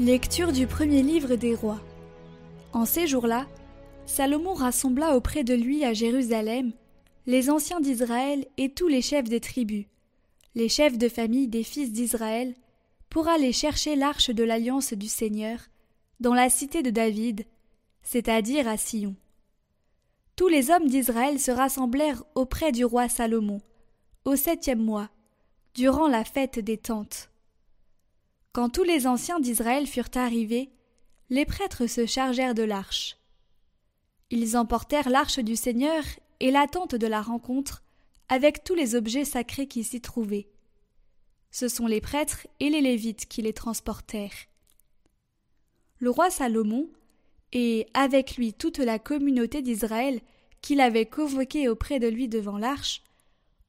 Lecture du premier livre des rois. En ces jours-là, Salomon rassembla auprès de lui à Jérusalem les anciens d'Israël et tous les chefs des tribus, les chefs de famille des fils d'Israël, pour aller chercher l'arche de l'alliance du Seigneur dans la cité de David, c'est-à-dire à Sion. Tous les hommes d'Israël se rassemblèrent auprès du roi Salomon, au septième mois, durant la fête des tentes. Quand tous les anciens d'Israël furent arrivés, les prêtres se chargèrent de l'arche. Ils emportèrent l'arche du Seigneur et la tente de la rencontre, avec tous les objets sacrés qui s'y trouvaient. Ce sont les prêtres et les Lévites qui les transportèrent. Le roi Salomon, et avec lui toute la communauté d'Israël qu'il avait convoquée auprès de lui devant l'arche,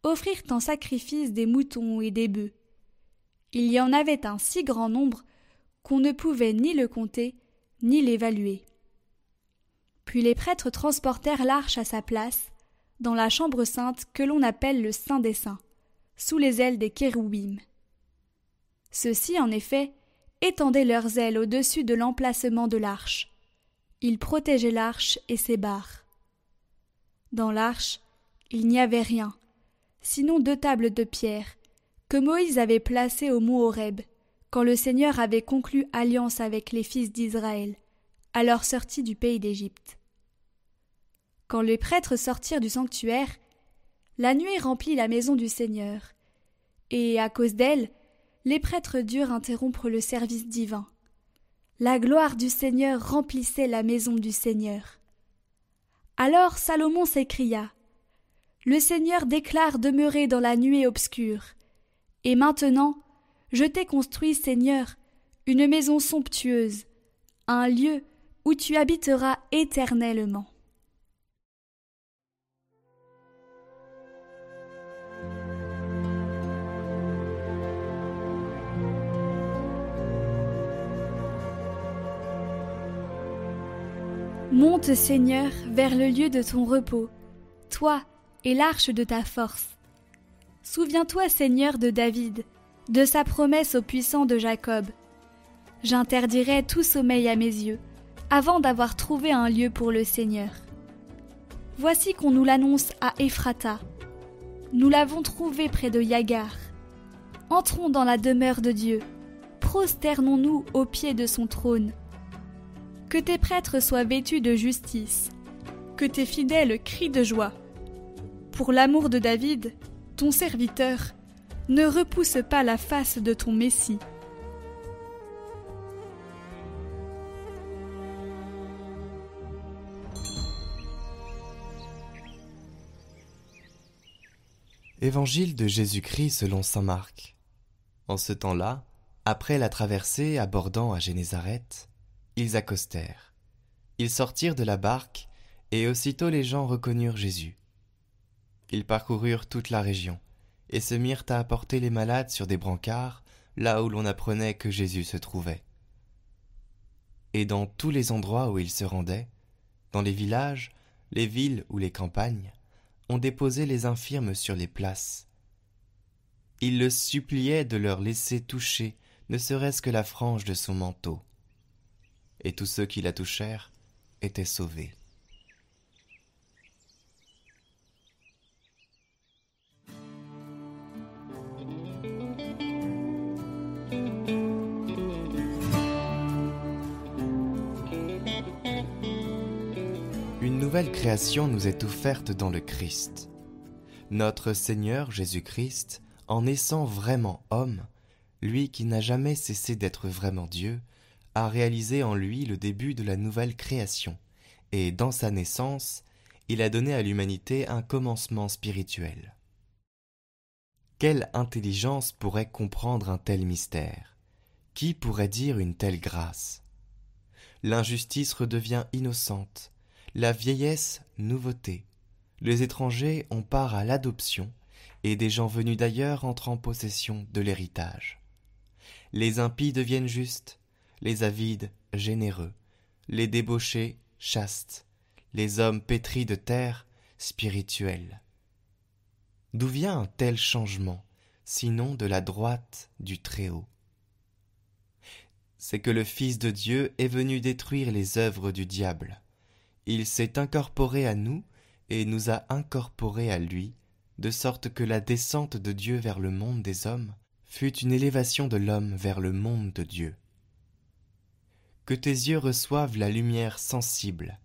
offrirent en sacrifice des moutons et des bœufs. Il y en avait un si grand nombre qu'on ne pouvait ni le compter, ni l'évaluer. Puis les prêtres transportèrent l'arche à sa place, dans la chambre sainte que l'on appelle le Saint des Saints, sous les ailes des kéroubim. Ceux-ci, en effet, étendaient leurs ailes au-dessus de l'emplacement de l'arche. Ils protégeaient l'arche et ses barres. Dans l'arche, il n'y avait rien, sinon deux tables de pierre, que Moïse avait placées au mont Horeb, quand le Seigneur avait conclu alliance avec les fils d'Israël, à leur sortie du pays d'Égypte. Quand les prêtres sortirent du sanctuaire, la nuée remplit la maison du Seigneur, et à cause d'elle, les prêtres durent interrompre le service divin. La gloire du Seigneur remplissait la maison du Seigneur. Alors Salomon s'écria Le Seigneur déclare demeurer dans la nuée obscure. Et maintenant, je t'ai construit, Seigneur, une maison somptueuse, un lieu où tu habiteras éternellement. Monte, Seigneur, vers le lieu de ton repos, toi et l'arche de ta force. Souviens-toi, Seigneur, de David, de sa promesse au puissant de Jacob. J'interdirai tout sommeil à mes yeux, avant d'avoir trouvé un lieu pour le Seigneur. Voici qu'on nous l'annonce à Ephrata. Nous l'avons trouvé près de Yagar. Entrons dans la demeure de Dieu. Prosternons-nous au pied de son trône. Que tes prêtres soient vêtus de justice, que tes fidèles crient de joie. Pour l'amour de David, ton serviteur, ne repousse pas la face de ton Messie. Évangile de Jésus-Christ selon saint Marc. En ce temps-là, après la traversée abordant à Génézareth, ils accostèrent. Ils sortirent de la barque, et aussitôt les gens reconnurent Jésus. Ils parcoururent toute la région, et se mirent à apporter les malades sur des brancards, là où l'on apprenait que Jésus se trouvait. Et dans tous les endroits où ils se rendaient, dans les villages, les villes ou les campagnes, on déposait les infirmes sur les places. Ils le suppliaient de leur laisser toucher ne serait-ce que la frange de son manteau et tous ceux qui la touchèrent étaient sauvés. Nouvelle création nous est offerte dans le Christ. Notre Seigneur Jésus-Christ, en naissant vraiment homme, lui qui n'a jamais cessé d'être vraiment Dieu, a réalisé en lui le début de la nouvelle création, et dans sa naissance, il a donné à l'humanité un commencement spirituel. Quelle intelligence pourrait comprendre un tel mystère? Qui pourrait dire une telle grâce? L'injustice redevient innocente, la vieillesse nouveauté, les étrangers ont part à l'adoption, et des gens venus d'ailleurs entrent en possession de l'héritage. Les impies deviennent justes, les avides généreux, les débauchés chastes, les hommes pétris de terre spirituels. D'où vient un tel changement, sinon de la droite du Très-Haut? C'est que le Fils de Dieu est venu détruire les œuvres du diable. Il s'est incorporé à nous et nous a incorporés à lui, de sorte que la descente de Dieu vers le monde des hommes fut une élévation de l'homme vers le monde de Dieu. Que tes yeux reçoivent la lumière sensible,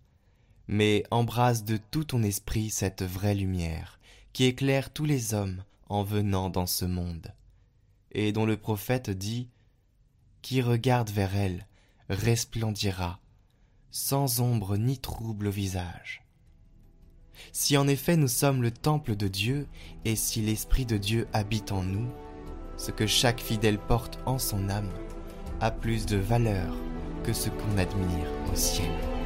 mais embrasse de tout ton esprit cette vraie lumière, qui éclaire tous les hommes en venant dans ce monde, et dont le prophète dit Qui regarde vers elle resplendira, sans ombre ni trouble au visage. Si en effet nous sommes le temple de Dieu, et si l'Esprit de Dieu habite en nous, ce que chaque fidèle porte en son âme a plus de valeur que ce qu'on admire au ciel.